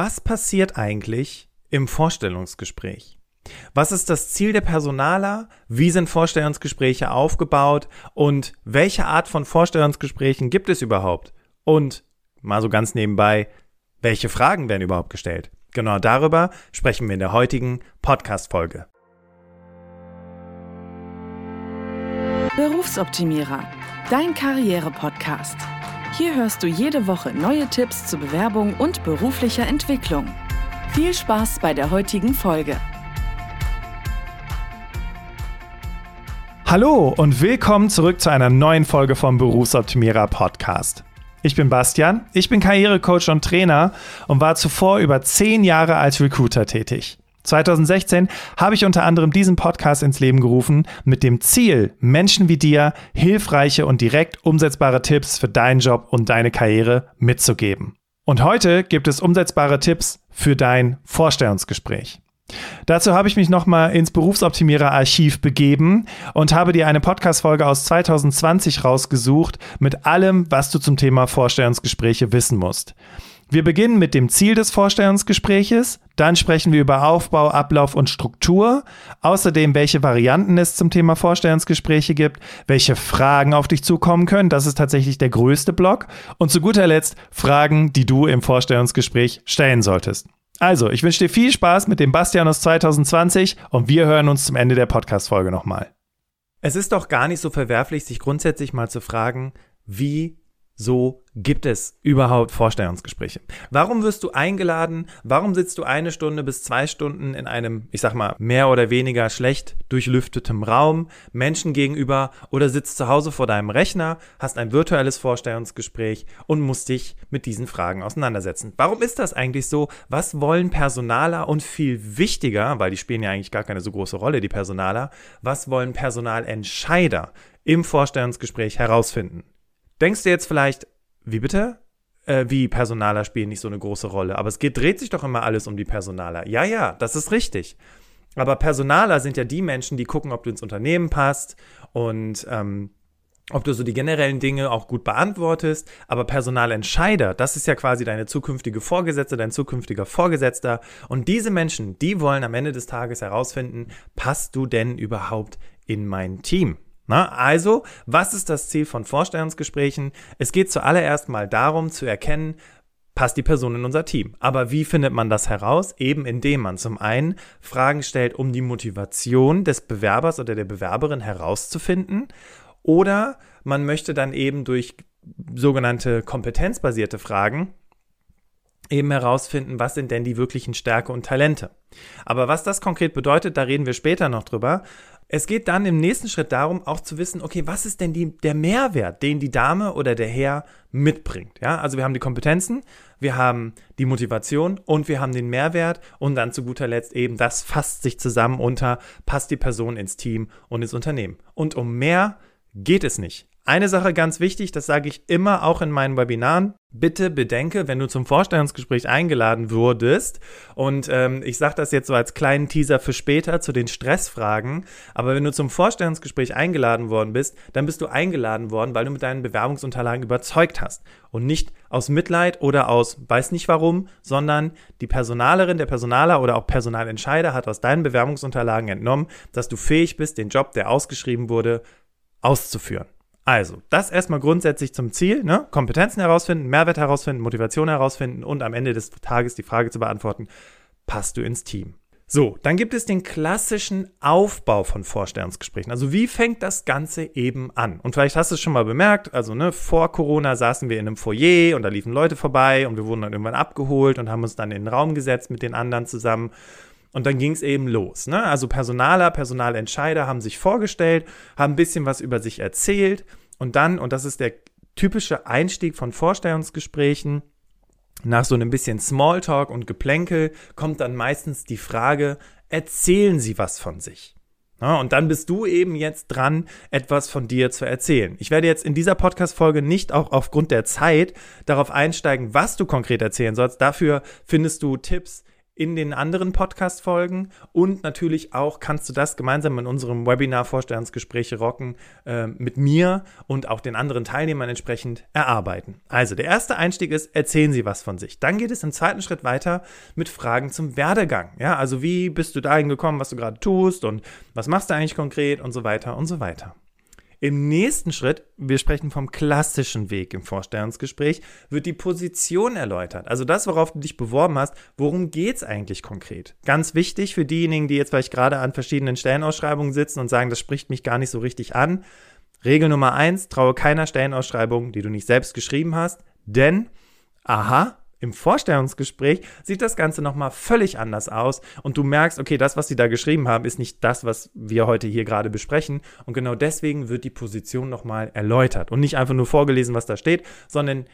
Was passiert eigentlich im Vorstellungsgespräch? Was ist das Ziel der Personaler? Wie sind Vorstellungsgespräche aufgebaut? Und welche Art von Vorstellungsgesprächen gibt es überhaupt? Und mal so ganz nebenbei, welche Fragen werden überhaupt gestellt? Genau darüber sprechen wir in der heutigen Podcast-Folge. Berufsoptimierer, dein Karriere-Podcast. Hier hörst du jede Woche neue Tipps zur Bewerbung und beruflicher Entwicklung. Viel Spaß bei der heutigen Folge. Hallo und willkommen zurück zu einer neuen Folge vom Berufsoptimierer Podcast. Ich bin Bastian, ich bin Karrierecoach und Trainer und war zuvor über zehn Jahre als Recruiter tätig. 2016 habe ich unter anderem diesen Podcast ins Leben gerufen mit dem Ziel, Menschen wie dir hilfreiche und direkt umsetzbare Tipps für deinen Job und deine Karriere mitzugeben. Und heute gibt es umsetzbare Tipps für dein Vorstellungsgespräch. Dazu habe ich mich nochmal ins Berufsoptimierer-Archiv begeben und habe dir eine Podcast-Folge aus 2020 rausgesucht mit allem, was du zum Thema Vorstellungsgespräche wissen musst. Wir beginnen mit dem Ziel des Vorstellungsgespräches, dann sprechen wir über Aufbau, Ablauf und Struktur, außerdem welche Varianten es zum Thema Vorstellungsgespräche gibt, welche Fragen auf dich zukommen können, das ist tatsächlich der größte Block und zu guter Letzt Fragen, die du im Vorstellungsgespräch stellen solltest. Also, ich wünsche dir viel Spaß mit dem Bastian aus 2020 und wir hören uns zum Ende der Podcast-Folge nochmal. Es ist doch gar nicht so verwerflich, sich grundsätzlich mal zu fragen, wie so gibt es überhaupt Vorstellungsgespräche? Warum wirst du eingeladen? Warum sitzt du eine Stunde bis zwei Stunden in einem, ich sag mal, mehr oder weniger schlecht durchlüftetem Raum, Menschen gegenüber oder sitzt zu Hause vor deinem Rechner, hast ein virtuelles Vorstellungsgespräch und musst dich mit diesen Fragen auseinandersetzen? Warum ist das eigentlich so? Was wollen Personaler und viel wichtiger, weil die spielen ja eigentlich gar keine so große Rolle, die Personaler, was wollen Personalentscheider im Vorstellungsgespräch herausfinden? Denkst du jetzt vielleicht, wie bitte? Äh, wie Personaler spielen nicht so eine große Rolle. Aber es geht, dreht sich doch immer alles um die Personaler. Ja, ja, das ist richtig. Aber Personaler sind ja die Menschen, die gucken, ob du ins Unternehmen passt und ähm, ob du so die generellen Dinge auch gut beantwortest. Aber Personalentscheider, das ist ja quasi deine zukünftige Vorgesetzte, dein zukünftiger Vorgesetzter. Und diese Menschen, die wollen am Ende des Tages herausfinden, passt du denn überhaupt in mein Team? Na, also, was ist das Ziel von Vorstellungsgesprächen? Es geht zuallererst mal darum zu erkennen, passt die Person in unser Team. Aber wie findet man das heraus? Eben indem man zum einen Fragen stellt, um die Motivation des Bewerbers oder der Bewerberin herauszufinden. Oder man möchte dann eben durch sogenannte kompetenzbasierte Fragen eben herausfinden, was sind denn die wirklichen Stärke und Talente. Aber was das konkret bedeutet, da reden wir später noch drüber. Es geht dann im nächsten Schritt darum, auch zu wissen, okay, was ist denn die, der Mehrwert, den die Dame oder der Herr mitbringt? Ja, also wir haben die Kompetenzen, wir haben die Motivation und wir haben den Mehrwert und dann zu guter Letzt eben, das fasst sich zusammen unter, passt die Person ins Team und ins Unternehmen. Und um mehr geht es nicht. Eine Sache ganz wichtig, das sage ich immer auch in meinen Webinaren. Bitte bedenke, wenn du zum Vorstellungsgespräch eingeladen wurdest, und ähm, ich sage das jetzt so als kleinen Teaser für später zu den Stressfragen, aber wenn du zum Vorstellungsgespräch eingeladen worden bist, dann bist du eingeladen worden, weil du mit deinen Bewerbungsunterlagen überzeugt hast. Und nicht aus Mitleid oder aus weiß nicht warum, sondern die Personalerin, der Personaler oder auch Personalentscheider hat aus deinen Bewerbungsunterlagen entnommen, dass du fähig bist, den Job, der ausgeschrieben wurde, auszuführen. Also, das erstmal grundsätzlich zum Ziel, ne? Kompetenzen herausfinden, Mehrwert herausfinden, Motivation herausfinden und am Ende des Tages die Frage zu beantworten, passt du ins Team? So, dann gibt es den klassischen Aufbau von Vorstellungsgesprächen. Also wie fängt das Ganze eben an? Und vielleicht hast du es schon mal bemerkt, also ne, vor Corona saßen wir in einem Foyer und da liefen Leute vorbei und wir wurden dann irgendwann abgeholt und haben uns dann in den Raum gesetzt mit den anderen zusammen. Und dann ging es eben los. Ne? Also Personaler, Personalentscheider haben sich vorgestellt, haben ein bisschen was über sich erzählt. Und dann, und das ist der typische Einstieg von Vorstellungsgesprächen, nach so einem bisschen Smalltalk und Geplänkel kommt dann meistens die Frage, erzählen Sie was von sich? Ja, und dann bist du eben jetzt dran, etwas von dir zu erzählen. Ich werde jetzt in dieser Podcast-Folge nicht auch aufgrund der Zeit darauf einsteigen, was du konkret erzählen sollst. Dafür findest du Tipps in den anderen Podcast-Folgen und natürlich auch kannst du das gemeinsam in unserem Webinar Vorstellungsgespräche rocken äh, mit mir und auch den anderen Teilnehmern entsprechend erarbeiten. Also der erste Einstieg ist, erzählen Sie was von sich. Dann geht es im zweiten Schritt weiter mit Fragen zum Werdegang. Ja, also wie bist du dahin gekommen, was du gerade tust und was machst du eigentlich konkret und so weiter und so weiter. Im nächsten Schritt, wir sprechen vom klassischen Weg im Vorstellungsgespräch, wird die Position erläutert. Also das, worauf du dich beworben hast, worum geht es eigentlich konkret? Ganz wichtig für diejenigen, die jetzt vielleicht gerade an verschiedenen Stellenausschreibungen sitzen und sagen, das spricht mich gar nicht so richtig an. Regel Nummer eins, traue keiner Stellenausschreibung, die du nicht selbst geschrieben hast, denn, aha, im Vorstellungsgespräch sieht das Ganze nochmal völlig anders aus und du merkst, okay, das, was sie da geschrieben haben, ist nicht das, was wir heute hier gerade besprechen. Und genau deswegen wird die Position nochmal erläutert und nicht einfach nur vorgelesen, was da steht, sondern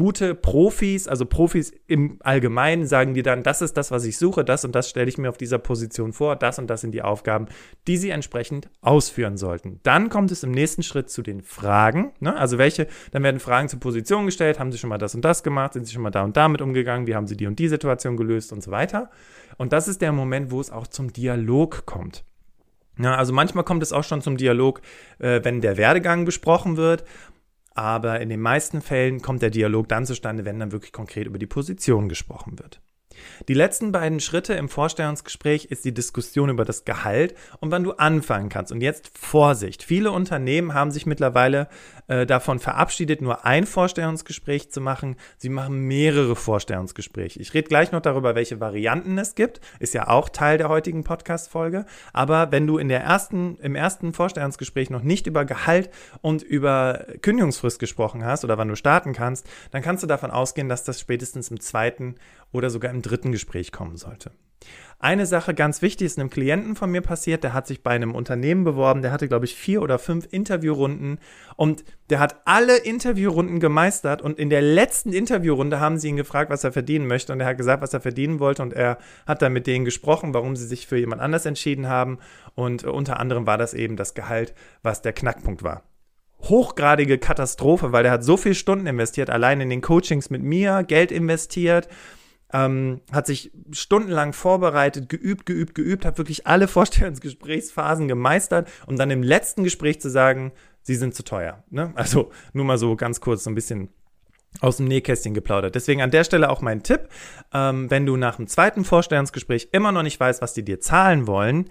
gute Profis, also Profis im Allgemeinen, sagen dir dann, das ist das, was ich suche, das und das stelle ich mir auf dieser Position vor, das und das sind die Aufgaben, die sie entsprechend ausführen sollten. Dann kommt es im nächsten Schritt zu den Fragen. Ne? Also welche, dann werden Fragen zur Position gestellt, haben sie schon mal das und das gemacht, sind sie schon mal da und damit umgegangen, wie haben sie die und die Situation gelöst und so weiter. Und das ist der Moment, wo es auch zum Dialog kommt. Ja, also manchmal kommt es auch schon zum Dialog, äh, wenn der Werdegang besprochen wird aber in den meisten Fällen kommt der Dialog dann zustande, wenn dann wirklich konkret über die Position gesprochen wird. Die letzten beiden Schritte im Vorstellungsgespräch ist die Diskussion über das Gehalt und wann du anfangen kannst. Und jetzt Vorsicht. Viele Unternehmen haben sich mittlerweile äh, davon verabschiedet, nur ein Vorstellungsgespräch zu machen. Sie machen mehrere Vorstellungsgespräche. Ich rede gleich noch darüber, welche Varianten es gibt. Ist ja auch Teil der heutigen Podcast-Folge. Aber wenn du in der ersten, im ersten Vorstellungsgespräch noch nicht über Gehalt und über Kündigungsfrist gesprochen hast oder wann du starten kannst, dann kannst du davon ausgehen, dass das spätestens im zweiten oder sogar im dritten Gespräch kommen sollte. Eine Sache ganz wichtig ist einem Klienten von mir passiert, der hat sich bei einem Unternehmen beworben, der hatte, glaube ich, vier oder fünf Interviewrunden und der hat alle Interviewrunden gemeistert und in der letzten Interviewrunde haben sie ihn gefragt, was er verdienen möchte und er hat gesagt, was er verdienen wollte und er hat dann mit denen gesprochen, warum sie sich für jemand anders entschieden haben und unter anderem war das eben das Gehalt, was der Knackpunkt war. Hochgradige Katastrophe, weil der hat so viele Stunden investiert, allein in den Coachings mit mir, Geld investiert, ähm, hat sich stundenlang vorbereitet, geübt, geübt, geübt, hat wirklich alle Vorstellungsgesprächsphasen gemeistert, um dann im letzten Gespräch zu sagen, sie sind zu teuer. Ne? Also nur mal so ganz kurz so ein bisschen aus dem Nähkästchen geplaudert. Deswegen an der Stelle auch mein Tipp, ähm, wenn du nach dem zweiten Vorstellungsgespräch immer noch nicht weißt, was die dir zahlen wollen,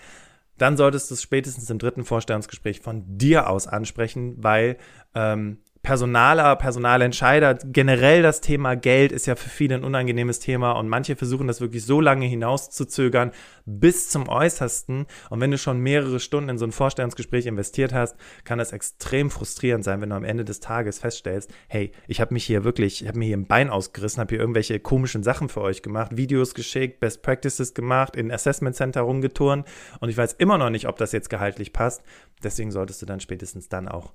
dann solltest du es spätestens im dritten Vorstellungsgespräch von dir aus ansprechen, weil ähm, Personaler, Personalentscheider, generell das Thema Geld ist ja für viele ein unangenehmes Thema und manche versuchen das wirklich so lange hinauszuzögern bis zum Äußersten. Und wenn du schon mehrere Stunden in so ein Vorstellungsgespräch investiert hast, kann das extrem frustrierend sein, wenn du am Ende des Tages feststellst, hey, ich habe mich hier wirklich, ich habe mir hier ein Bein ausgerissen, habe hier irgendwelche komischen Sachen für euch gemacht, Videos geschickt, Best Practices gemacht, in Assessment Center rumgeturnt und ich weiß immer noch nicht, ob das jetzt gehaltlich passt. Deswegen solltest du dann spätestens dann auch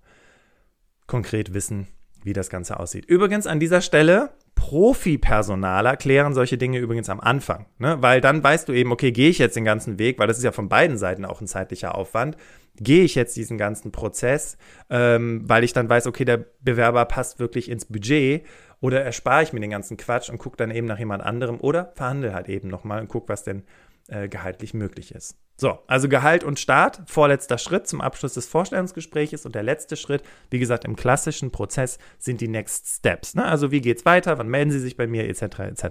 konkret wissen, wie das Ganze aussieht. Übrigens an dieser Stelle, Profi-Personaler klären solche Dinge übrigens am Anfang, ne? weil dann weißt du eben, okay, gehe ich jetzt den ganzen Weg, weil das ist ja von beiden Seiten auch ein zeitlicher Aufwand, gehe ich jetzt diesen ganzen Prozess, ähm, weil ich dann weiß, okay, der Bewerber passt wirklich ins Budget oder erspare ich mir den ganzen Quatsch und gucke dann eben nach jemand anderem oder verhandle halt eben nochmal und gucke, was denn äh, gehaltlich möglich ist. So, also Gehalt und Start, vorletzter Schritt zum Abschluss des Vorstellungsgesprächs und der letzte Schritt, wie gesagt, im klassischen Prozess sind die Next Steps. Ne? Also wie geht es weiter, wann melden Sie sich bei mir, etc. etc.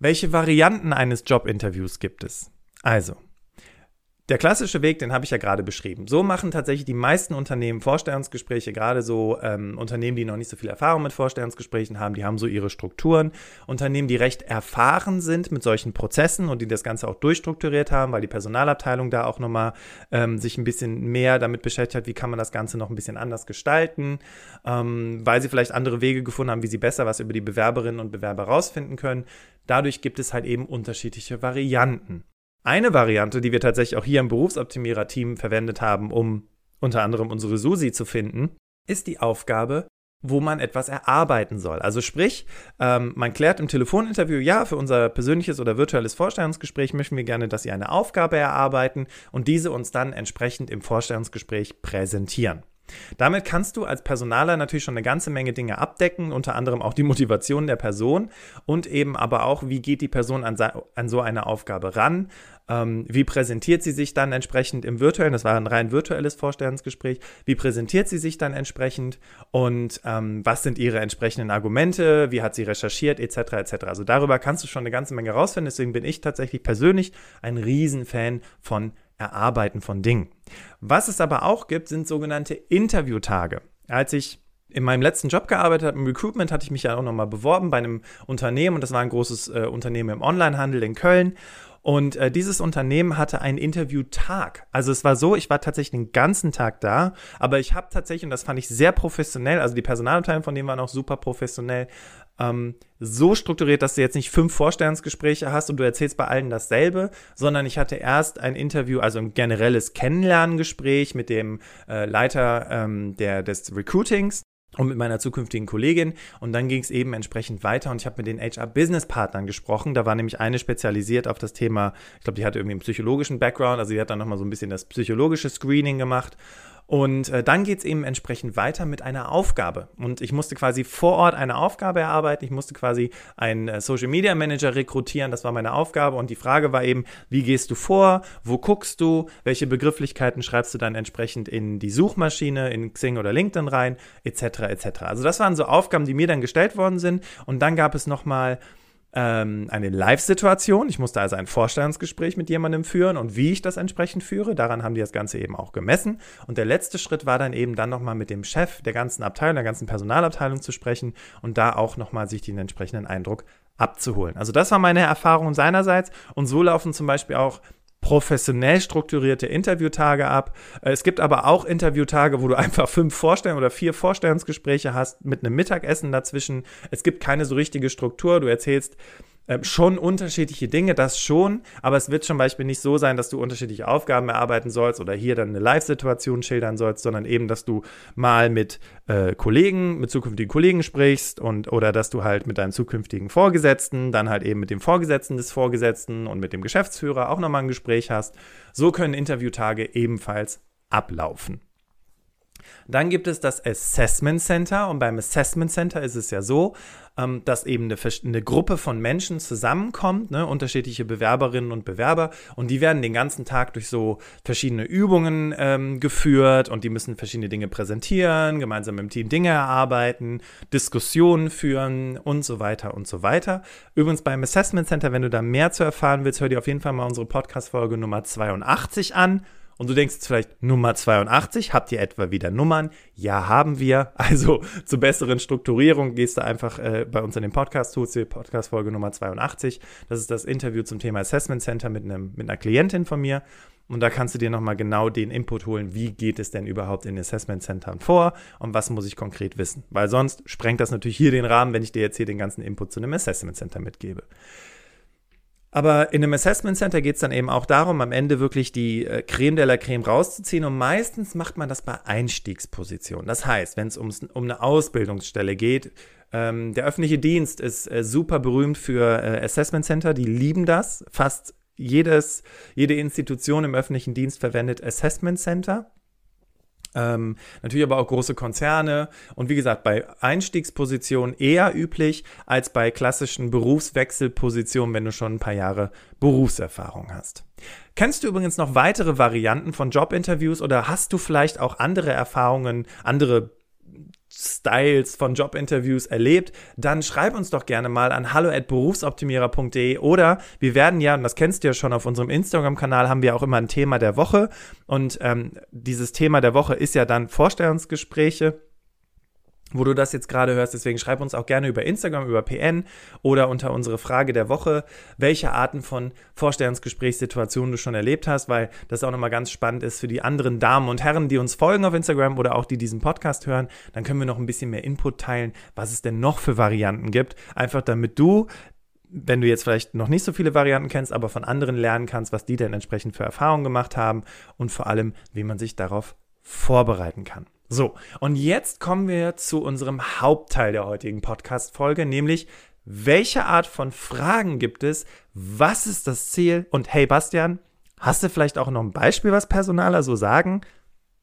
Welche Varianten eines Jobinterviews gibt es? Also, der klassische Weg, den habe ich ja gerade beschrieben. So machen tatsächlich die meisten Unternehmen Vorstellungsgespräche, gerade so ähm, Unternehmen, die noch nicht so viel Erfahrung mit Vorstellungsgesprächen haben, die haben so ihre Strukturen. Unternehmen, die recht erfahren sind mit solchen Prozessen und die das Ganze auch durchstrukturiert haben, weil die Personalabteilung da auch nochmal ähm, sich ein bisschen mehr damit beschäftigt hat, wie kann man das Ganze noch ein bisschen anders gestalten, ähm, weil sie vielleicht andere Wege gefunden haben, wie sie besser was über die Bewerberinnen und Bewerber rausfinden können. Dadurch gibt es halt eben unterschiedliche Varianten. Eine Variante, die wir tatsächlich auch hier im Berufsoptimierer-Team verwendet haben, um unter anderem unsere Susi zu finden, ist die Aufgabe, wo man etwas erarbeiten soll. Also sprich, ähm, man klärt im Telefoninterview, ja, für unser persönliches oder virtuelles Vorstellungsgespräch möchten wir gerne, dass Sie eine Aufgabe erarbeiten und diese uns dann entsprechend im Vorstellungsgespräch präsentieren. Damit kannst du als Personaler natürlich schon eine ganze Menge Dinge abdecken, unter anderem auch die Motivation der Person und eben aber auch, wie geht die Person an, so eine Aufgabe ran, ähm, wie präsentiert sie sich dann entsprechend im virtuellen, das war ein rein virtuelles Vorstellungsgespräch, wie präsentiert sie sich dann entsprechend? Und ähm, was sind ihre entsprechenden Argumente, wie hat sie recherchiert, etc. etc. Also darüber kannst du schon eine ganze Menge rausfinden, deswegen bin ich tatsächlich persönlich ein Riesenfan von Erarbeiten von Dingen. Was es aber auch gibt, sind sogenannte Interviewtage. Als ich in meinem letzten Job gearbeitet habe, im Recruitment, hatte ich mich ja auch nochmal beworben bei einem Unternehmen und das war ein großes äh, Unternehmen im Onlinehandel in Köln. Und äh, dieses Unternehmen hatte einen Interviewtag. Also es war so, ich war tatsächlich den ganzen Tag da, aber ich habe tatsächlich, und das fand ich sehr professionell, also die Personalabteilung von denen waren auch super professionell, ähm, so strukturiert, dass du jetzt nicht fünf Vorstellungsgespräche hast und du erzählst bei allen dasselbe, sondern ich hatte erst ein Interview, also ein generelles Kennenlerngespräch mit dem äh, Leiter ähm, der, des Recruitings und mit meiner zukünftigen Kollegin. Und dann ging es eben entsprechend weiter und ich habe mit den HR-Business-Partnern gesprochen. Da war nämlich eine spezialisiert auf das Thema, ich glaube, die hatte irgendwie einen psychologischen Background, also die hat dann nochmal so ein bisschen das psychologische Screening gemacht. Und äh, dann geht es eben entsprechend weiter mit einer Aufgabe. Und ich musste quasi vor Ort eine Aufgabe erarbeiten. Ich musste quasi einen äh, Social Media Manager rekrutieren. Das war meine Aufgabe. Und die Frage war eben, wie gehst du vor? Wo guckst du? Welche Begrifflichkeiten schreibst du dann entsprechend in die Suchmaschine, in Xing oder LinkedIn rein? Etc. etc. Also das waren so Aufgaben, die mir dann gestellt worden sind. Und dann gab es nochmal ähm, eine Live-Situation. Ich musste also ein Vorstellungsgespräch mit jemandem führen und wie ich das entsprechend führe. Daran haben die das Ganze eben auch gemessen. Und der letzte Schritt war dann eben dann nochmal mit dem Chef der ganzen Abteilung, der ganzen Personalabteilung zu sprechen und da auch nochmal sich den entsprechenden Eindruck abzuholen. Also das war meine Erfahrung seinerseits und so laufen zum Beispiel auch professionell strukturierte Interviewtage ab. Äh, es gibt aber auch Interviewtage, wo du einfach fünf Vorstellungen oder vier Vorstellungsgespräche hast mit einem Mittagessen dazwischen. Es gibt keine so richtige Struktur. Du erzählst ähm, schon unterschiedliche Dinge, das schon, aber es wird zum Beispiel nicht so sein, dass du unterschiedliche Aufgaben erarbeiten sollst oder hier dann eine Live-Situation schildern sollst, sondern eben, dass du mal mit äh, Kollegen, mit zukünftigen Kollegen sprichst und oder dass du halt mit deinem zukünftigen Vorgesetzten, dann halt eben mit dem Vorgesetzten des Vorgesetzten und mit dem Geschäftsführer auch nochmal ein Gespräch hast. So können Interviewtage ebenfalls ablaufen. Dann gibt es das Assessment Center und beim Assessment Center ist es ja so, ähm, dass eben eine, eine, Gruppe von Menschen zusammenkommt, ne, unterschiedliche Bewerberinnen und Bewerber und die werden den ganzen Tag durch so verschiedene Übungen ähm, geführt und die müssen verschiedene Dinge präsentieren, gemeinsam im Team Dinge erarbeiten, Diskussionen führen und so weiter und so weiter. Übrigens beim Assessment Center, wenn du da mehr zu erfahren willst, hör dir auf jeden Fall mal unsere Podcast-Folge Nummer 82 an und du denkst jetzt vielleicht, Nummer 82, habt ihr etwa wieder Nummern? Ja, haben wir. Also zur besseren Strukturierung gehst du einfach äh, bei uns in den Podcast, tust die Podcast-Folge Nummer 82. Das ist das Interview zum Thema Assessment Center mit, einem, mit einer Klientin von mir. Und da kannst du dir nochmal genau den Input holen, wie geht es denn überhaupt in Assessment Centern vor und was muss ich konkret wissen. Weil sonst sprengt das natürlich hier den Rahmen, wenn ich dir jetzt hier den ganzen Input zu einem Assessment Center mitgebe. Aber in einem Assessment Center geht es dann eben auch darum, am Ende wirklich die äh, Creme de la Creme rauszuziehen. Und meistens macht man das bei Einstiegspositionen. Das heißt, wenn es um eine Ausbildungsstelle geht, ähm, der öffentliche Dienst ist äh, super berühmt für äh, Assessment Center. Die lieben das. Fast jedes, jede Institution im öffentlichen Dienst verwendet Assessment Center. Ähm, natürlich aber auch große Konzerne und wie gesagt, bei Einstiegspositionen eher üblich als bei klassischen Berufswechselpositionen, wenn du schon ein paar Jahre Berufserfahrung hast. Kennst du übrigens noch weitere Varianten von Jobinterviews oder hast du vielleicht auch andere Erfahrungen, andere Styles von Jobinterviews erlebt, dann schreib uns doch gerne mal an hallo@berufsoptimierer.de oder wir werden ja, und das kennst du ja schon auf unserem Instagram-Kanal, haben wir auch immer ein Thema der Woche und ähm, dieses Thema der Woche ist ja dann Vorstellungsgespräche wo du das jetzt gerade hörst. Deswegen schreib uns auch gerne über Instagram, über PN oder unter unsere Frage der Woche, welche Arten von Vorstellungsgesprächssituationen du schon erlebt hast, weil das auch nochmal ganz spannend ist für die anderen Damen und Herren, die uns folgen auf Instagram oder auch die diesen Podcast hören. Dann können wir noch ein bisschen mehr Input teilen, was es denn noch für Varianten gibt. Einfach damit du wenn du jetzt vielleicht noch nicht so viele Varianten kennst, aber von anderen lernen kannst, was die denn entsprechend für Erfahrungen gemacht haben und vor allem, wie man sich darauf vorbereiten kann. So, und jetzt kommen wir zu unserem Hauptteil der heutigen Podcast-Folge, nämlich welche Art von Fragen gibt es? Was ist das Ziel? Und hey Bastian, hast du vielleicht auch noch ein Beispiel, was Personaler so sagen?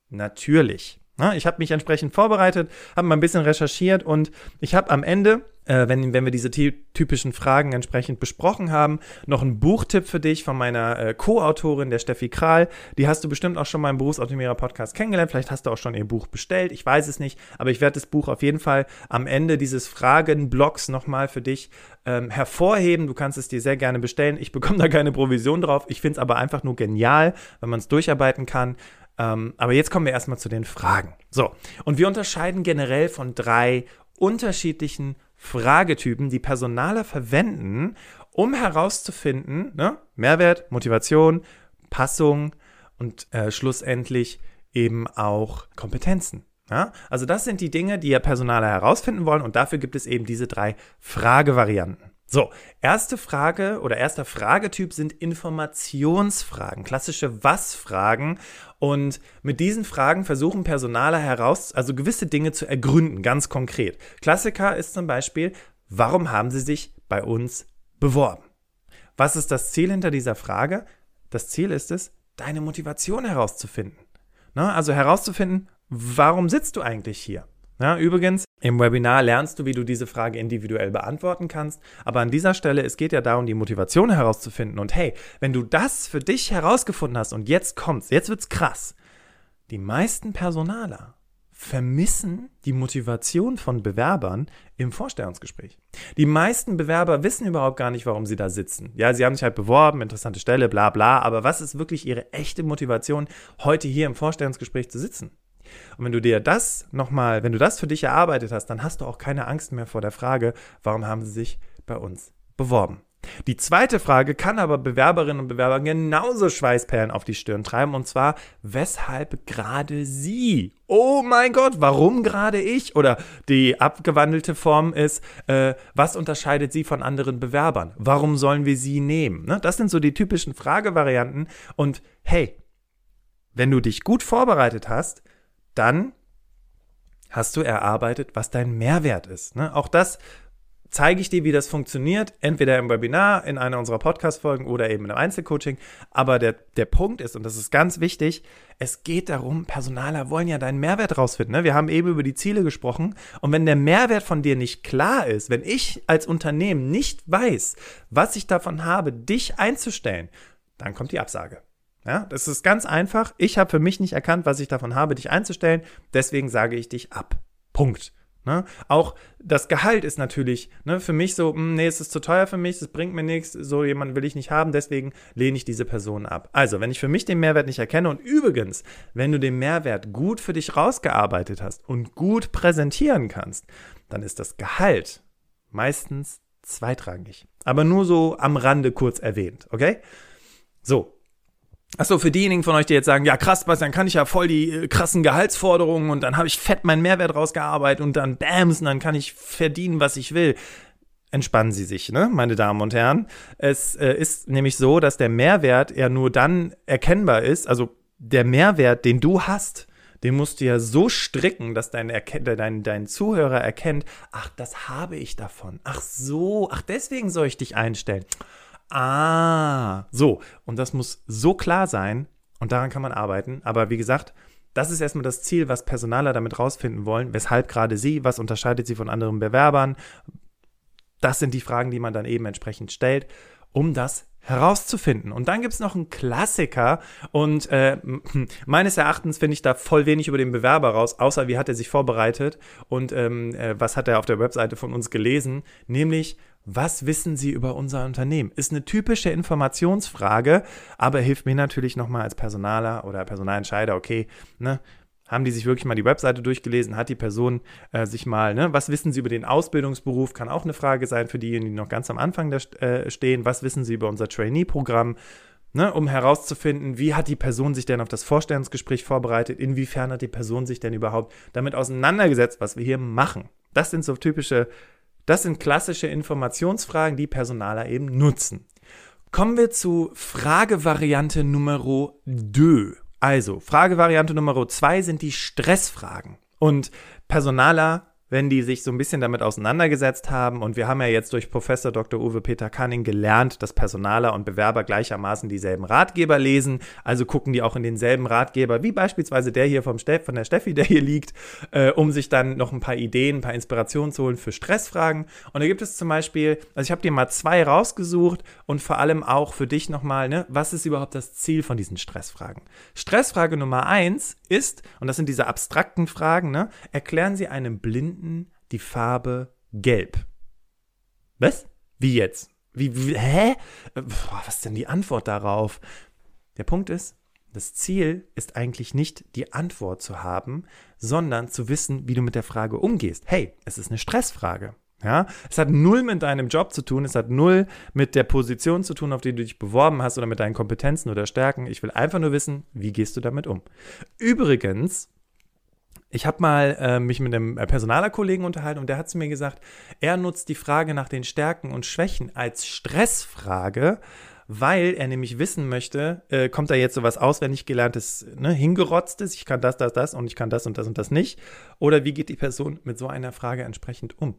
Natürlich. ich habe mich entsprechend vorbereitet, habe mal ein bisschen recherchiert und ich habe am Ende, äh, wenn, wenn wir diese typischen Fragen entsprechend besprochen haben, noch einen Buchtipp für dich von meiner äh, Co-Autorin, der Steffi Kral. Die hast du bestimmt auch schon mal im Berufsoptimierer-Podcast kennengelernt. Vielleicht hast du auch schon ihr Buch bestellt. Ich weiß es nicht, aber ich werde das Buch auf jeden Fall am Ende dieses Fragenblocks nochmal für dich ähm, hervorheben. Du kannst es dir sehr gerne bestellen. Ich bekomme da keine Provision drauf. Ich finde es aber einfach nur genial, wenn man es durcharbeiten kann. Ähm, aber jetzt kommen wir erstmal zu den Fragen. So, und wir unterscheiden generell von drei unterschiedlichen Fragetypen, die Personaler verwenden, um herauszufinden, ne, Mehrwert, Motivation, Passung und äh, schlussendlich eben auch Kompetenzen. Ja? Also das sind die Dinge, die ja Personaler herausfinden wollen und dafür gibt es eben diese drei Fragevarianten. So, erste Frage oder erster Fragetyp sind Informationsfragen, klassische Was-Fragen. Und mit diesen Fragen versuchen Personaler heraus, also gewisse Dinge zu ergründen, ganz konkret. Klassiker ist zum Beispiel, warum haben Sie sich bei uns beworben? Was ist das Ziel hinter dieser Frage? Das Ziel ist es, deine Motivation herauszufinden. Na, also herauszufinden, warum sitzt du eigentlich hier? Ja, übrigens, im Webinar lernst du, wie du diese Frage individuell beantworten kannst. Aber an dieser Stelle, es geht ja darum, die Motivation herauszufinden. Und hey, wenn du das für dich herausgefunden hast und jetzt kommt's, jetzt wird's krass. Die meisten Personaler vermissen die Motivation von Bewerbern im Vorstellungsgespräch. Die meisten Bewerber wissen überhaupt gar nicht, warum sie da sitzen. Ja, sie haben sich halt beworben, interessante Stelle, bla bla, aber was ist wirklich ihre echte Motivation, heute hier im Vorstellungsgespräch zu sitzen? Und wenn du dir das nochmal, wenn du das für dich erarbeitet hast, dann hast du auch keine Angst mehr vor der Frage, warum haben sie sich bei uns beworben. Die zweite Frage kann aber Bewerberinnen und Bewerber genauso Schweißperlen auf die Stirn treiben und zwar, weshalb gerade sie? Oh mein Gott, warum gerade ich? Oder die abgewandelte Form ist, äh, was unterscheidet sie von anderen Bewerbern? Warum sollen wir sie nehmen? Ne? Das sind so die typischen Fragevarianten und hey, wenn du dich gut vorbereitet hast, dann hast du erarbeitet, was dein Mehrwert ist. Ne? Auch das zeige ich dir, wie das funktioniert, entweder im Webinar, in einer unserer Podcast-Folgen oder eben im Einzelcoaching. Aber der, der Punkt ist, und das ist ganz wichtig, es geht darum, Personaler wollen ja deinen Mehrwert rausfinden. Ne? Wir haben eben über die Ziele gesprochen. Und wenn der Mehrwert von dir nicht klar ist, wenn ich als Unternehmen nicht weiß, was ich davon habe, dich einzustellen, dann kommt die Absage. Ja, das ist ganz einfach. Ich habe für mich nicht erkannt, was ich davon habe, dich einzustellen. Deswegen sage ich dich ab. Punkt. Ne? Auch das Gehalt ist natürlich ne, für mich so, mh, hm, nee, es ist zu teuer für mich, es bringt mir nichts, so jemanden will ich nicht haben, deswegen lehne ich diese Person ab. Also, wenn ich für mich den Mehrwert nicht erkenne und übrigens, wenn du den Mehrwert gut für dich rausgearbeitet hast und gut präsentieren kannst, dann ist das Gehalt meistens zweitrangig. Aber nur so am Rande kurz erwähnt, okay? So, Achso, für diejenigen von euch, die jetzt sagen, ja krass, dann kann ich ja voll die äh, krassen Gehaltsforderungen und dann habe ich fett meinen Mehrwert rausgearbeitet und dann bams, und dann kann ich verdienen, was ich will. Entspannen Sie sich, ne, meine Damen und Herren. Es äh, ist nämlich so, dass der Mehrwert ja nur dann erkennbar ist, also der Mehrwert, den du hast, den musst du ja so stricken, dass dein, dein, dein Zuhörer erkennt, ach, das habe ich davon. Ach so, ach, deswegen soll ich dich einstellen. Ah, so. Und das muss so klar sein und daran kann man arbeiten. Aber wie gesagt, das ist erstmal das Ziel, was Personaler damit rausfinden wollen. Weshalb gerade sie? Was unterscheidet sie von anderen Bewerbern? Das sind die Fragen, die man dann eben entsprechend stellt, um das herauszufinden. Und dann gibt es noch einen Klassiker und äh, meines Erachtens finde ich da voll wenig über den Bewerber raus, außer wie hat er sich vorbereitet und ähm, äh, was hat er auf der Webseite von uns gelesen, nämlich was wissen Sie über unser Unternehmen? Ist eine typische Informationsfrage, aber hilft mir natürlich nochmal als Personaler oder Personalentscheider, okay, ne, haben die sich wirklich mal die Webseite durchgelesen? Hat die Person äh, sich mal, ne, was wissen sie über den Ausbildungsberuf? Kann auch eine Frage sein für diejenigen, die noch ganz am Anfang da, äh, stehen. Was wissen sie über unser Trainee-Programm? Ne, um herauszufinden, wie hat die Person sich denn auf das Vorstellungsgespräch vorbereitet? Inwiefern hat die Person sich denn überhaupt damit auseinandergesetzt, was wir hier machen? Das sind so typische das sind klassische Informationsfragen, die Personaler eben nutzen. Kommen wir zu Fragevariante Nummer 2. Also, Fragevariante Nummer 2 sind die Stressfragen. Und Personaler wenn die sich so ein bisschen damit auseinandergesetzt haben. Und wir haben ja jetzt durch Professor Dr. Uwe Peter Canning gelernt, dass Personaler und Bewerber gleichermaßen dieselben Ratgeber lesen. Also gucken die auch in denselben Ratgeber, wie beispielsweise der hier vom Steff, von der Steffi, der hier liegt, äh, um sich dann noch ein paar Ideen, ein paar Inspirationen zu holen für Stressfragen. Und da gibt es zum Beispiel, also ich habe dir mal zwei rausgesucht und vor allem auch für dich nochmal, ne, was ist überhaupt das Ziel von diesen Stressfragen? Stressfrage Nummer eins ist, und das sind diese abstrakten Fragen, ne, erklären Sie einem Blinden, Blinden die Farbe gelb. Was? Wie jetzt? Wie, wie hä? Boah, was ist denn die Antwort darauf? Der Punkt ist, das Ziel ist eigentlich nicht die Antwort zu haben, sondern zu wissen, wie du mit der Frage umgehst. Hey, es ist eine Stressfrage. Ja, es hat null mit deinem Job zu tun, es hat null mit der Position zu tun, auf die du dich beworben hast oder mit deinen Kompetenzen oder Stärken. Ich will einfach nur wissen, wie gehst du damit um. Übrigens, ich habe mal äh, mich mit einem äh, Personalerkollegen unterhalten und der hat zu mir gesagt, er nutzt die Frage nach den Stärken und Schwächen als Stressfrage, weil er nämlich wissen möchte, äh, kommt da jetzt sowas auswendig gelerntes, ne, hingerotztes, ich kann das, das, das und ich kann das und das und das nicht, oder wie geht die Person mit so einer Frage entsprechend um?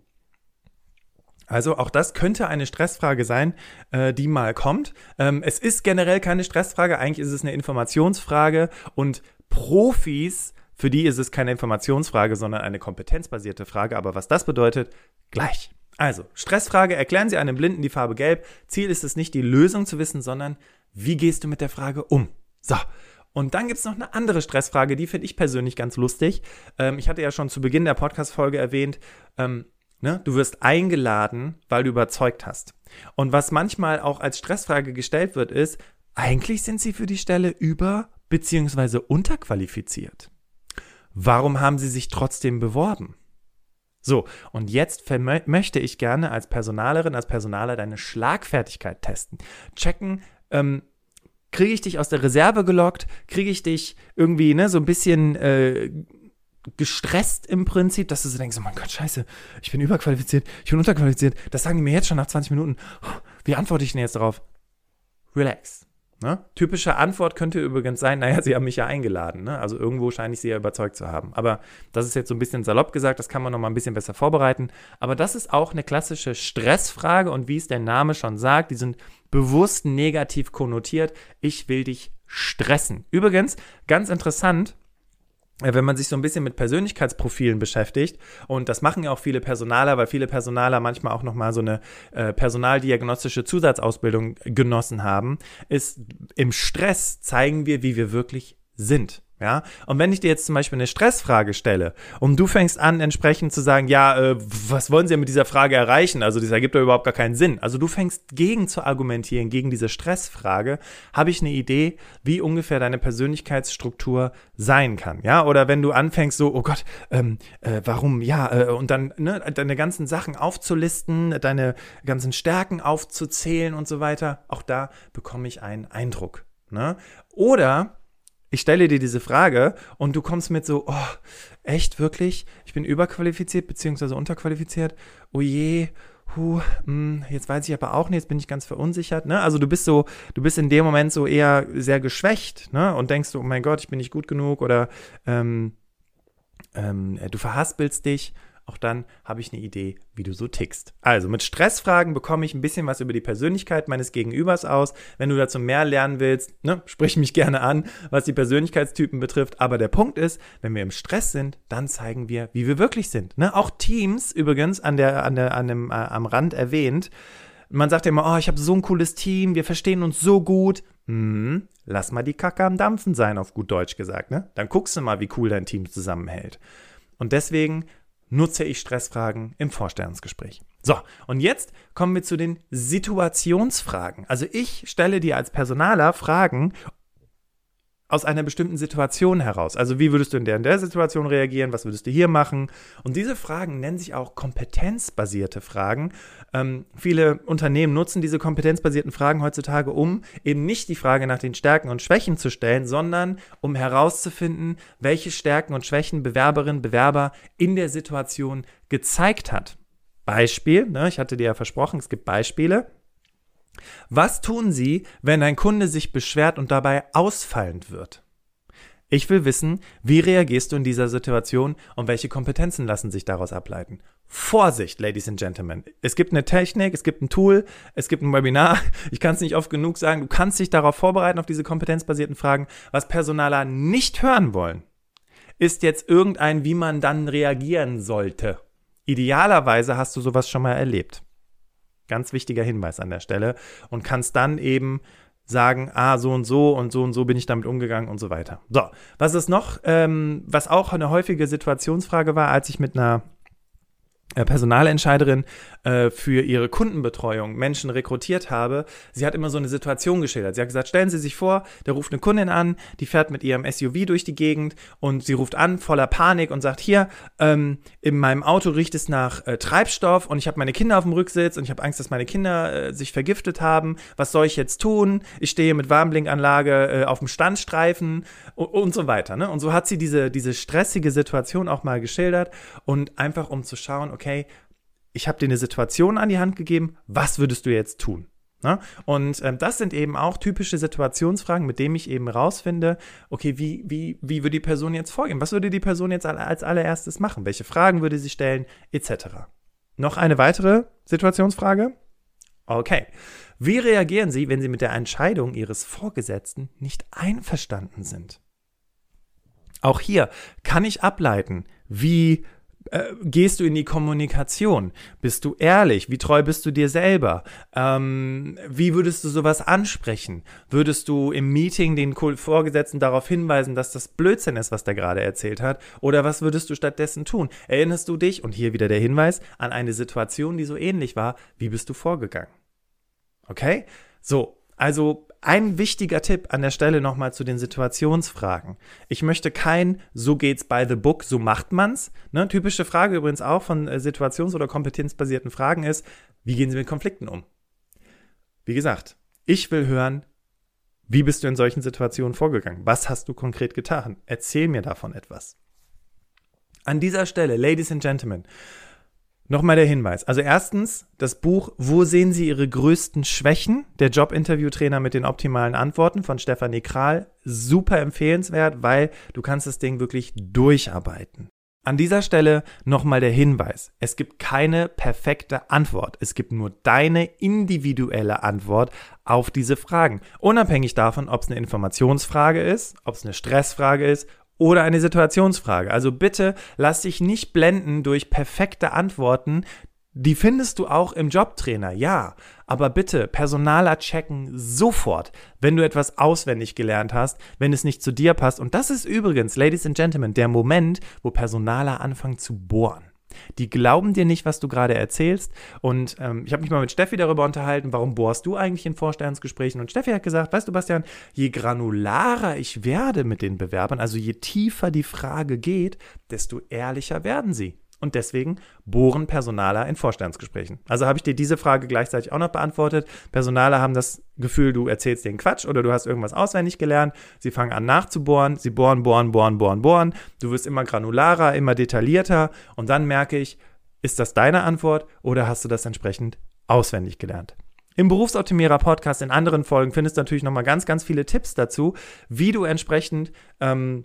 Also auch das könnte eine Stressfrage sein, äh, die mal kommt. Ähm, es ist generell keine Stressfrage, eigentlich ist es eine Informationsfrage und Profis für die ist es keine Informationsfrage, sondern eine kompetenzbasierte Frage. Aber was das bedeutet, gleich. Also, Stressfrage, erklären Sie einem Blinden die Farbe gelb. Ziel ist es nicht, die Lösung zu wissen, sondern wie gehst du mit der Frage um? So. Und dann gibt es noch eine andere Stressfrage, die finde ich persönlich ganz lustig. Ähm, ich hatte ja schon zu Beginn der Podcast-Folge erwähnt, ähm, ne, du wirst eingeladen, weil du überzeugt hast. Und was manchmal auch als Stressfrage gestellt wird, ist, eigentlich sind sie für die Stelle über- bzw. unterqualifiziert. Warum haben Sie sich trotzdem beworben? So, und jetzt möchte ich gerne als Personalerin, als Personaler deine Schlagfertigkeit testen. Checken, ähm, kriege ich dich aus der Reserve gelockt? Kriege ich dich irgendwie ne, so ein bisschen äh, gestresst im Prinzip, dass du so denkst, oh mein Gott, scheiße, ich bin überqualifiziert, ich bin unterqualifiziert. Das sagen die mir jetzt schon nach 20 Minuten. Wie antworte ich denn jetzt darauf? Relax. Ne? Typische Antwort könnte übrigens sein, naja, sie haben mich ja eingeladen. Ne? Also irgendwo scheine ich sie ja überzeugt zu haben. Aber das ist jetzt so ein bisschen salopp gesagt, das kann man noch mal ein bisschen besser vorbereiten. Aber das ist auch eine klassische Stressfrage und wie es der Name schon sagt, die sind bewusst negativ konnotiert. Ich will dich stressen. Übrigens, ganz interessant, wenn man sich so ein bisschen mit Persönlichkeitsprofilen beschäftigt, und das machen ja auch viele Personaler, weil viele Personaler manchmal auch nochmal so eine äh, personaldiagnostische Zusatzausbildung genossen haben, ist im Stress zeigen wir, wie wir wirklich sind. Ja, und wenn ich dir jetzt zum Beispiel eine Stressfrage stelle und du fängst an, entsprechend zu sagen, ja, äh, was wollen sie mit dieser Frage erreichen? Also, das ergibt doch überhaupt gar keinen Sinn. Also, du fängst gegen zu argumentieren, gegen diese Stressfrage, habe ich eine Idee, wie ungefähr deine Persönlichkeitsstruktur sein kann. Ja, oder wenn du anfängst, so, oh Gott, ähm, äh, warum, ja, äh, und dann ne, deine ganzen Sachen aufzulisten, deine ganzen Stärken aufzuzählen und so weiter, auch da bekomme ich einen Eindruck. Ne? Oder ich stelle dir diese Frage und du kommst mit so, oh, echt, wirklich? Ich bin überqualifiziert bzw. unterqualifiziert? Oh je, hu, mh, hm, jetzt weiß ich aber auch nicht, jetzt bin ich ganz verunsichert. Ne? Also du bist so, du bist in dem Moment so eher sehr geschwächt ne? und denkst so, oh mein Gott, ich bin nicht gut genug oder ähm, ähm, du verhaspelst dich auch dann habe ich eine Idee, wie du so tickst. Also mit Stressfragen bekomme ich ein bisschen was über die Persönlichkeit meines Gegenübers aus. Wenn du dazu mehr lernen willst, ne, sprich mich gerne an, was die Persönlichkeitstypen betrifft. Aber der Punkt ist, wenn wir im Stress sind, dann zeigen wir, wie wir wirklich sind. Ne? Auch Teams übrigens an der, an der, an dem, äh, am Rand erwähnt. Man sagt ja immer, oh, ich habe so ein cooles Team, wir verstehen uns so gut. Hm, lass mal die Kacke am Dampfen sein, auf gut Deutsch gesagt. Ne? Dann guckst du mal, wie cool dein Team zusammenhält. Und deswegen nutze ich Stressfragen im Vorstellungsgespräch. So, und jetzt kommen wir zu den Situationsfragen. Also ich stelle dir als Personaler Fragen aus einer bestimmten Situation heraus. Also wie würdest du in der, in der Situation reagieren? Was würdest du hier machen? Und diese Fragen nennen sich auch kompetenzbasierte Fragen. Ähm, viele Unternehmen nutzen diese kompetenzbasierten Fragen heutzutage, um eben nicht die Frage nach den Stärken und Schwächen zu stellen, sondern um herauszufinden, welche Stärken und Schwächen Bewerberin, Bewerber in der Situation gezeigt hat. Beispiel, ne, ich hatte dir ja versprochen, es gibt Beispiele. Was tun Sie, wenn ein Kunde sich beschwert und dabei ausfallend wird? Ich will wissen, wie reagierst du in dieser Situation und welche Kompetenzen lassen sich daraus ableiten. Vorsicht, Ladies and Gentlemen. Es gibt eine Technik, es gibt ein Tool, es gibt ein Webinar. Ich kann es nicht oft genug sagen. Du kannst dich darauf vorbereiten, auf diese kompetenzbasierten Fragen. Was Personaler nicht hören wollen, ist jetzt irgendein, wie man dann reagieren sollte. Idealerweise hast du sowas schon mal erlebt. Ganz wichtiger Hinweis an der Stelle und kannst dann eben sagen, ah, so und so und so und so bin ich damit umgegangen und so weiter. So, was ist noch, ähm, was auch eine häufige Situationsfrage war, als ich mit einer Personalentscheiderin äh, für ihre Kundenbetreuung Menschen rekrutiert habe, sie hat immer so eine Situation geschildert. Sie hat gesagt, stellen Sie sich vor, da ruft eine Kundin an, die fährt mit ihrem SUV durch die Gegend und sie ruft an voller Panik und sagt, hier, ähm, in meinem Auto riecht es nach äh, Treibstoff und ich habe meine Kinder auf dem Rücksitz und ich habe Angst, dass meine Kinder äh, sich vergiftet haben. Was soll ich jetzt tun? Ich stehe mit Warnblinkanlage äh, auf dem Standstreifen und, und so weiter. Ne? Und so hat sie diese, diese stressige Situation auch mal geschildert und einfach um zu schauen, okay, ich habe dir eine Situation an die Hand gegeben, was würdest du jetzt tun? Ne? Und ähm, das sind eben auch typische Situationsfragen, mit denen ich eben rausfinde, okay, wie, wie, wie würde die Person jetzt vorgehen? Was würde die Person jetzt als allererstes machen? Welche Fragen würde sie stellen? Etc. Noch eine weitere Situationsfrage? Okay. Wie reagieren Sie, wenn Sie mit der Entscheidung Ihres Vorgesetzten nicht einverstanden sind? Auch hier kann ich ableiten, wie äh, gehst du in die Kommunikation? Bist du ehrlich? Wie treu bist du dir selber? Ähm, wie würdest du sowas ansprechen? Würdest du im Meeting den Vorgesetzten darauf hinweisen, dass das Blödsinn ist, was der gerade erzählt hat? Oder was würdest du stattdessen tun? Erinnerst du dich, und hier wieder der Hinweis, an eine Situation, die so ähnlich war? Wie bist du vorgegangen? Okay? So, also ein wichtiger Tipp an der Stelle nochmal zu den Situationsfragen. Ich möchte kein so geht's by the book, so macht man's. Ne? Typische Frage übrigens auch von äh, situations- oder kompetenzbasierten Fragen ist, wie gehen Sie mit Konflikten um? Wie gesagt, ich will hören, wie bist du in solchen Situationen vorgegangen? Was hast du konkret getan? Erzähl mir davon etwas. An dieser Stelle, Ladies and Gentlemen, Nochmal der Hinweis. Also erstens, das Buch Wo sehen Sie Ihre größten Schwächen? Der Jobinterview-Trainer mit den optimalen Antworten von Stefanie Kral. Super empfehlenswert, weil du kannst das Ding wirklich durcharbeiten. An dieser Stelle nochmal der Hinweis. Es gibt keine perfekte Antwort. Es gibt nur deine individuelle Antwort auf diese Fragen. Unabhängig davon, ob es eine Informationsfrage ist, ob es eine Stressfrage ist oder eine Situationsfrage. Also bitte lass dich nicht blenden durch perfekte Antworten. Die findest du auch im Jobtrainer, ja. Aber bitte, Personaler checken sofort, wenn du etwas auswendig gelernt hast, wenn es nicht zu dir passt. Und das ist übrigens, Ladies and Gentlemen, der Moment, wo Personaler anfangen zu bohren. Die glauben dir nicht, was du gerade erzählst. Und ähm, ich habe mich mal mit Steffi darüber unterhalten, warum bohrst du eigentlich in Vorstellungsgesprächen? Und Steffi hat gesagt, weißt du, Bastian, je granularer ich werde mit den Bewerbern, also je tiefer die Frage geht, desto ehrlicher werden sie. Und deswegen bohren Personaler in Vorstandsgesprächen. Also habe ich dir diese Frage gleichzeitig auch noch beantwortet. Personaler haben das Gefühl, du erzählst den Quatsch oder du hast irgendwas auswendig gelernt. Sie fangen an nachzubohren. Sie bohren, bohren, bohren, bohren, bohren. Du wirst immer granularer, immer detaillierter. Und dann merke ich, ist das deine Antwort oder hast du das entsprechend auswendig gelernt? Im Berufsoptimierer Podcast in anderen Folgen findest du natürlich nochmal ganz, ganz viele Tipps dazu, wie du entsprechend ähm,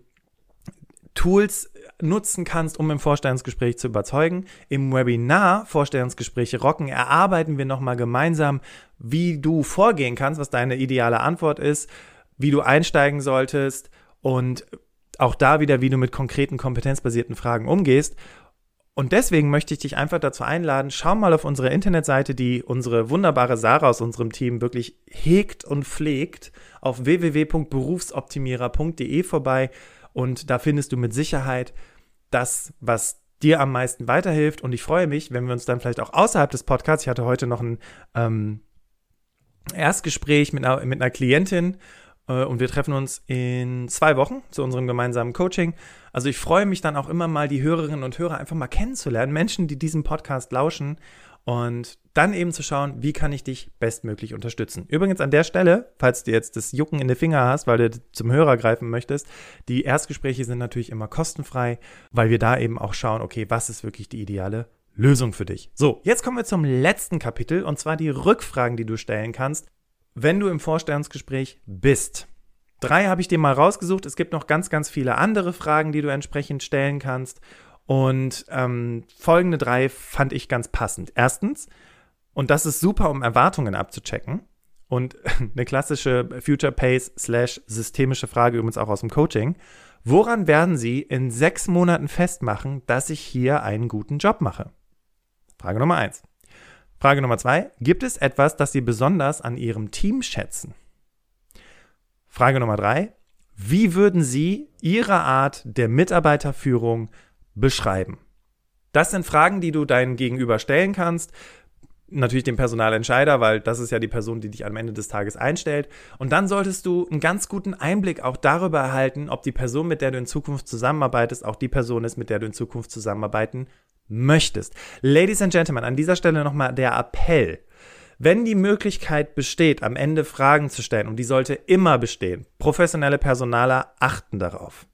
Tools nutzen kannst, um im Vorstellungsgespräch zu überzeugen. Im Webinar Vorstellungsgespräche rocken erarbeiten wir nochmal gemeinsam, wie du vorgehen kannst, was deine ideale Antwort ist, wie du einsteigen solltest und auch da wieder, wie du mit konkreten kompetenzbasierten Fragen umgehst. Und deswegen möchte ich dich einfach dazu einladen, schau mal auf unsere Internetseite, die unsere wunderbare Sarah aus unserem Team wirklich hegt und pflegt, auf www.berufsoptimierer.de vorbei. Und da findest du mit Sicherheit das, was dir am meisten weiterhilft. Und ich freue mich, wenn wir uns dann vielleicht auch außerhalb des Podcasts, ich hatte heute noch ein ähm, Erstgespräch mit einer, mit einer Klientin äh, und wir treffen uns in zwei Wochen zu unserem gemeinsamen Coaching. Also ich freue mich dann auch immer mal, die Hörerinnen und Hörer einfach mal kennenzulernen, Menschen, die diesem Podcast lauschen und dann eben zu schauen, wie kann ich dich bestmöglich unterstützen. Übrigens an der Stelle, falls du jetzt das Jucken in den Finger hast, weil du zum Hörer greifen möchtest, die Erstgespräche sind natürlich immer kostenfrei, weil wir da eben auch schauen, okay, was ist wirklich die ideale Lösung für dich. So, jetzt kommen wir zum letzten Kapitel und zwar die Rückfragen, die du stellen kannst, wenn du im Vorstellungsgespräch bist. Drei habe ich dir mal rausgesucht. Es gibt noch ganz, ganz viele andere Fragen, die du entsprechend stellen kannst. Und ähm, folgende drei fand ich ganz passend. Erstens, und das ist super, um Erwartungen abzuchecken. Und eine klassische Future Pace slash systemische Frage übrigens auch aus dem Coaching. Woran werden Sie in sechs Monaten festmachen, dass ich hier einen guten Job mache? Frage Nummer eins. Frage Nummer zwei. Gibt es etwas, das Sie besonders an Ihrem Team schätzen? Frage Nummer drei. Wie würden Sie Ihre Art der Mitarbeiterführung beschreiben? Das sind Fragen, die du deinem Gegenüber stellen kannst natürlich den Personalentscheider, weil das ist ja die Person, die dich am Ende des Tages einstellt. Und dann solltest du einen ganz guten Einblick auch darüber erhalten, ob die Person, mit der du in Zukunft zusammenarbeitest, auch die Person ist, mit der du in Zukunft zusammenarbeiten möchtest. Ladies and Gentlemen, an dieser Stelle nochmal der Appell. Wenn die Möglichkeit besteht, am Ende Fragen zu stellen, und die sollte immer bestehen, professionelle Personaler achten darauf.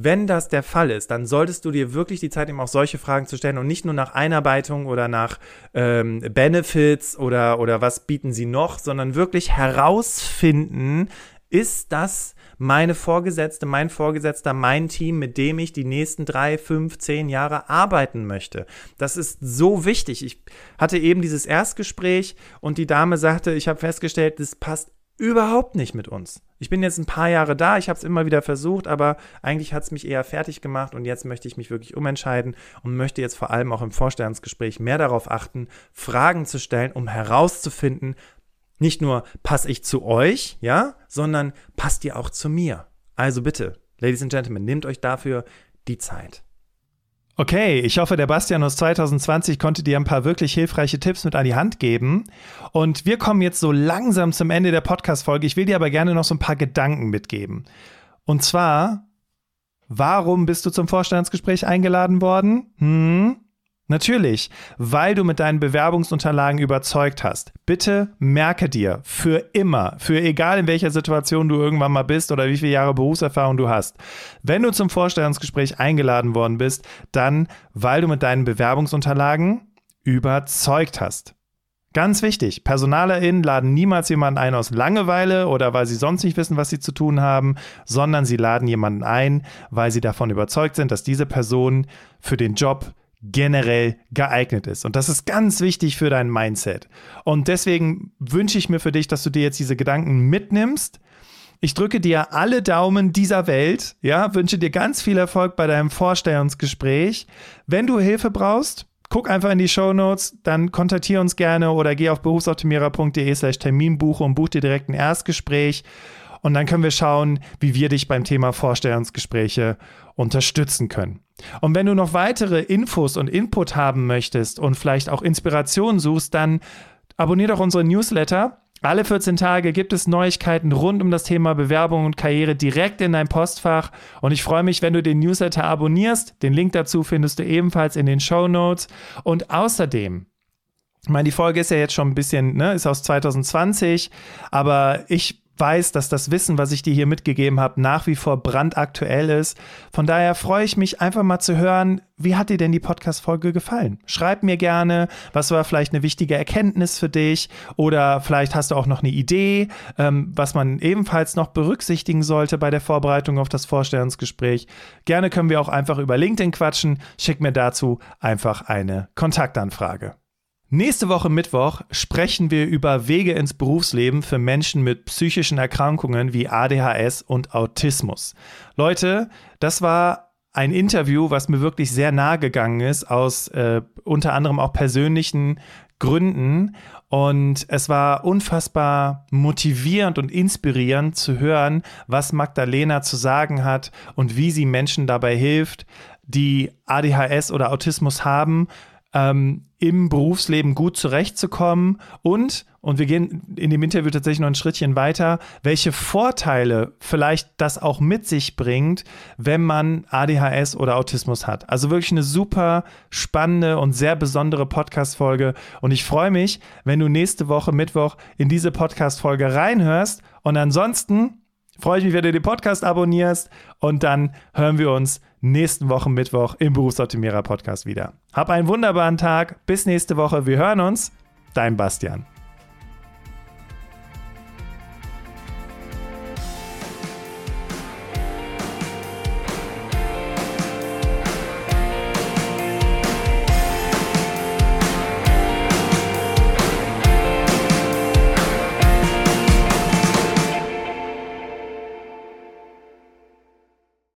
Wenn das der Fall ist, dann solltest du dir wirklich die Zeit nehmen, auch solche Fragen zu stellen und nicht nur nach Einarbeitung oder nach ähm, Benefits oder, oder was bieten sie noch, sondern wirklich herausfinden, ist das meine Vorgesetzte, mein Vorgesetzter, mein Team, mit dem ich die nächsten drei, fünf, zehn Jahre arbeiten möchte. Das ist so wichtig. Ich hatte eben dieses Erstgespräch und die Dame sagte, ich habe festgestellt, das passt überhaupt nicht mit uns. Ich bin jetzt ein paar Jahre da, ich habe es immer wieder versucht, aber eigentlich hat es mich eher fertig gemacht und jetzt möchte ich mich wirklich umentscheiden und möchte jetzt vor allem auch im Vorstellungsgespräch mehr darauf achten, Fragen zu stellen, um herauszufinden, nicht nur passe ich zu euch, ja, sondern passt ihr auch zu mir. Also bitte, Ladies and Gentlemen, nehmt euch dafür die Zeit. Okay, ich hoffe, der Bastian aus 2020 konnte dir ein paar wirklich hilfreiche Tipps mit an die Hand geben. Und wir kommen jetzt so langsam zum Ende der Podcast-Folge. Ich will dir aber gerne noch so ein paar Gedanken mitgeben. Und zwar, warum bist du zum Vorstandsgespräch eingeladen worden? Hm? Natürlich, weil du mit deinen Bewerbungsunterlagen überzeugt hast. Bitte merke dir für immer, für egal in welcher Situation du irgendwann mal bist oder wie viele Jahre Berufserfahrung du hast, wenn du zum Vorstellungsgespräch eingeladen worden bist, dann weil du mit deinen Bewerbungsunterlagen überzeugt hast. Ganz wichtig, PersonalerInnen laden niemals jemanden ein aus Langeweile oder weil sie sonst nicht wissen, was sie zu tun haben, sondern sie laden jemanden ein, weil sie davon überzeugt sind, dass diese Person für den Job generell geeignet ist. Und das ist ganz wichtig für dein Mindset. Und deswegen wünsche ich mir für dich, dass du dir jetzt diese Gedanken mitnimmst. Ich drücke dir alle Daumen dieser Welt, ja, wünsche dir ganz viel Erfolg bei deinem Vorstellungsgespräch. Wenn du Hilfe brauchst, guck einfach in die Show Notes, dann kontaktiere uns gerne oder geh auf berufsoptimierer.de slash Terminbuche und buch dir direkt ein Erstgespräch. Und dann können wir schauen, wie wir dich beim Thema Vorstellungsgespräche unterstützen können. Und wenn du noch weitere Infos und Input haben möchtest und vielleicht auch Inspiration suchst, dann abonniere doch unsere Newsletter. Alle 14 Tage gibt es Neuigkeiten rund um das Thema Bewerbung und Karriere direkt in dein Postfach. Und ich freue mich, wenn du den Newsletter abonnierst. Den Link dazu findest du ebenfalls in den Show Notes. Und außerdem, ich meine, die Folge ist ja jetzt schon ein bisschen, ne, ist aus 2020, aber ich weiß, dass das Wissen, was ich dir hier mitgegeben habe, nach wie vor brandaktuell ist. Von daher freue ich mich einfach mal zu hören, wie hat dir denn die Podcast-Folge gefallen? Schreib mir gerne, was war vielleicht eine wichtige Erkenntnis für dich oder vielleicht hast du auch noch eine Idee, ähm, was man ebenfalls noch berücksichtigen sollte bei der Vorbereitung auf das Vorstellungsgespräch. Gerne können wir auch einfach über LinkedIn quatschen. Schick mir dazu einfach eine Kontaktanfrage. Nächste Woche Mittwoch sprechen wir über Wege ins Berufsleben für Menschen mit psychischen Erkrankungen wie ADHS und Autismus. Leute, das war ein Interview, was mir wirklich sehr nahe gegangen ist, aus äh, unter anderem auch persönlichen Gründen. Und es war unfassbar motivierend und inspirierend zu hören, was Magdalena zu sagen hat und wie sie Menschen dabei hilft, die ADHS oder Autismus haben, ähm, im Berufsleben gut zurechtzukommen und, und wir gehen in dem Interview tatsächlich noch ein Schrittchen weiter, welche Vorteile vielleicht das auch mit sich bringt, wenn man ADHS oder Autismus hat. Also wirklich eine super spannende und sehr besondere Podcast-Folge. Und ich freue mich, wenn du nächste Woche Mittwoch in diese Podcast-Folge reinhörst. Und ansonsten freue ich mich, wenn du den Podcast abonnierst. Und dann hören wir uns nächsten Wochen Mittwoch im Berufsoptimierer Podcast wieder. Hab einen wunderbaren Tag. Bis nächste Woche. Wir hören uns. Dein Bastian.